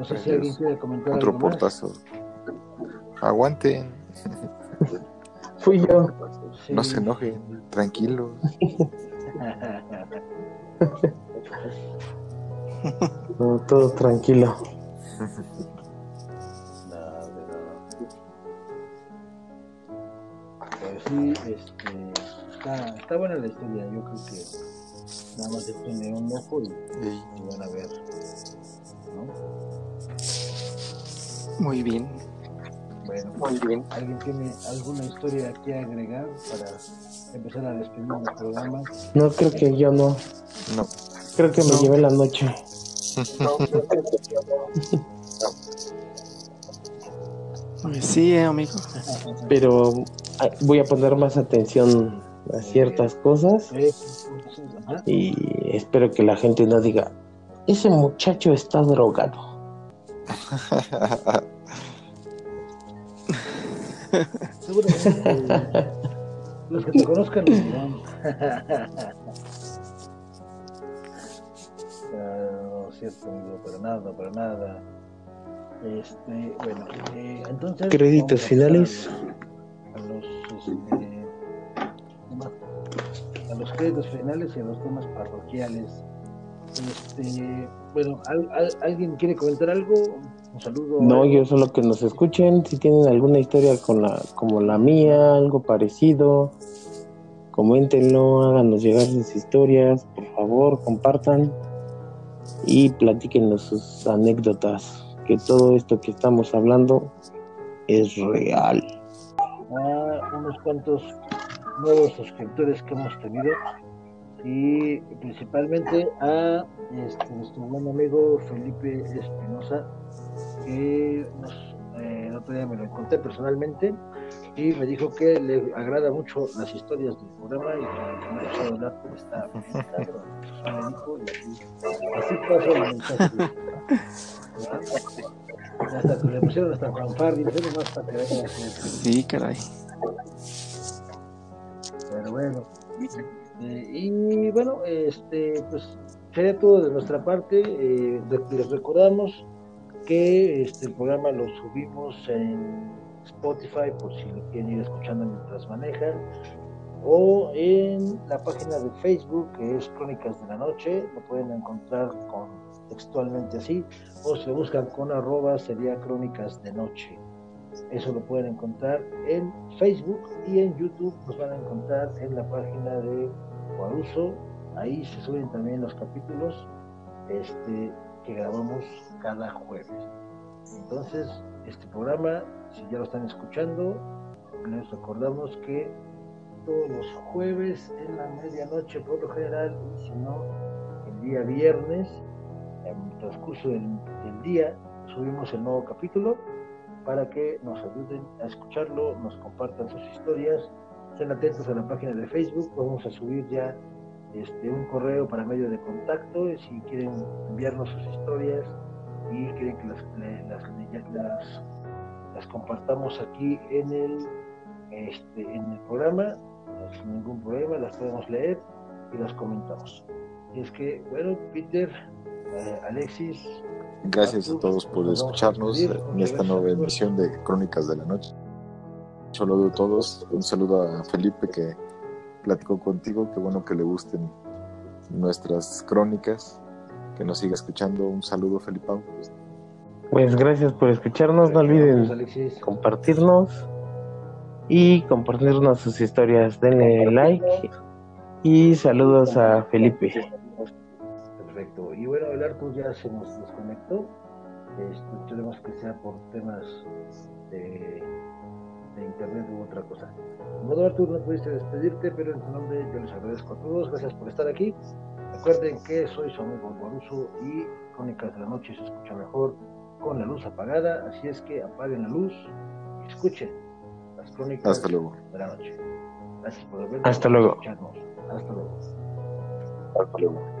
sé si alguien quiere comentar. Otro portazo. Aguanten. Fui yo. Sí. No se enojen, tranquilos. no, todo tranquilo. Pero sí, este, está, está buena la historia. Yo creo que nada más de tener un ojo y, Sí. y van a ver. ¿no? Muy bien. Bueno, Muy bien. ¿alguien tiene alguna historia que agregar para empezar a despedir el programa? No, creo que yo no. No, Creo que me No. llevé la noche. Pues sí, eh, amigo. Pero voy a poner más atención a ciertas cosas. Y espero que la gente no diga, ese muchacho está drogado. Seguramente, los que te conozcan lo dirán. Ah, no cierto, amigo, para nada, para nada. Este, bueno, eh, entonces. Créditos a finales. A los, este, a los créditos finales y a los temas parroquiales. Este, bueno, ¿al- al- ¿alguien quiere comentar algo? Un saludo. No, yo solo que nos escuchen, si tienen alguna historia con la, como la mía, algo parecido, coméntenlo, háganos llegar sus historias, por favor, compartan y platíquenos sus anécdotas, que todo esto que estamos hablando es real. a unos cuantos nuevos suscriptores que hemos tenido y principalmente a este, nuestro buen amigo Felipe Espinosa que nos, eh, el otro día me lo encontré personalmente y me dijo que le agrada mucho las historias del programa y que me ha hablar por esta pero me dijo y así, así pasó el mensaje. Hasta que le pusieron hasta fanfar, dice nomás para que vean. Sí, caray. Pero bueno, eh, y bueno, este, pues sería todo de nuestra parte. eh, les recordamos que este programa lo subimos en Spotify por si lo quieren ir escuchando mientras manejan, o en la página de Facebook que es Crónicas de la Noche, lo pueden encontrar con textualmente así, o se buscan con arroba sería Crónicas de Noche. Eso lo pueden encontrar en Facebook y en YouTube nos van a encontrar en la página de Guaruso. Ahí se suben también los capítulos este, que grabamos cada jueves. Entonces, este programa, si ya lo están escuchando, les recordamos que todos los jueves en la medianoche por lo general, y si no, el día viernes, en el transcurso del día, subimos el nuevo capítulo para que nos ayuden a escucharlo, nos compartan sus historias, estén atentos a la página de Facebook, vamos a subir ya este, un correo para medio de contacto, si quieren enviarnos sus historias y quieren que las, las, las, las compartamos aquí en el, este, en el programa, sin ningún problema, las podemos leer y las comentamos. Y es que, bueno, Peter, eh, Alexis, Gracias a todos por escucharnos en esta nueva emisión de Crónicas de la Noche. Un saludo a todos, un saludo a Felipe que platicó contigo, qué bueno que le gusten nuestras crónicas, que nos siga escuchando. Un saludo, Felipe. Pues gracias por escucharnos, no olviden compartirnos y compartirnos sus historias. Denle like y saludos a Felipe. Perfecto. Y bueno, el Arthur ya se nos desconectó. Este, esperemos que sea por temas de, de internet u otra cosa. De modo, Arthur, no pudiste despedirte, pero en tu nombre yo les agradezco a todos. Gracias por estar aquí. Recuerden que soy su amigo Guaruso y Crónicas de la Noche se escucha mejor con la luz apagada. Así es que apaguen la luz y escuchen las crónicas Hasta luego. de la noche. Gracias por vernos. Hasta luego. escucharnos. Hasta luego. Hasta luego.